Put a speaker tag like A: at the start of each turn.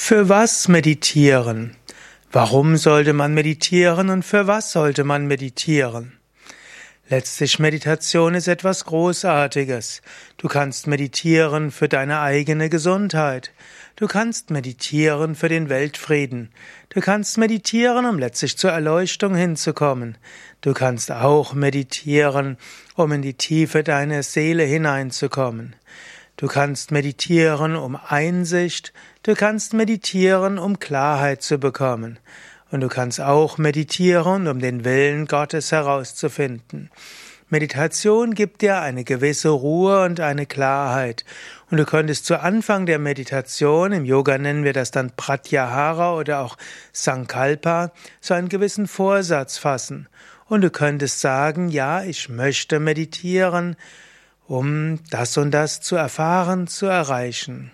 A: Für was meditieren? Warum sollte man meditieren und für was sollte man meditieren? Letztlich Meditation ist etwas Großartiges. Du kannst meditieren für deine eigene Gesundheit. Du kannst meditieren für den Weltfrieden. Du kannst meditieren, um letztlich zur Erleuchtung hinzukommen. Du kannst auch meditieren, um in die Tiefe deiner Seele hineinzukommen. Du kannst meditieren, um Einsicht, du kannst meditieren, um Klarheit zu bekommen. Und du kannst auch meditieren, um den Willen Gottes herauszufinden. Meditation gibt dir eine gewisse Ruhe und eine Klarheit. Und du könntest zu Anfang der Meditation, im Yoga nennen wir das dann Pratyahara oder auch Sankalpa, so einen gewissen Vorsatz fassen. Und du könntest sagen, ja, ich möchte meditieren, um das und das zu erfahren, zu erreichen.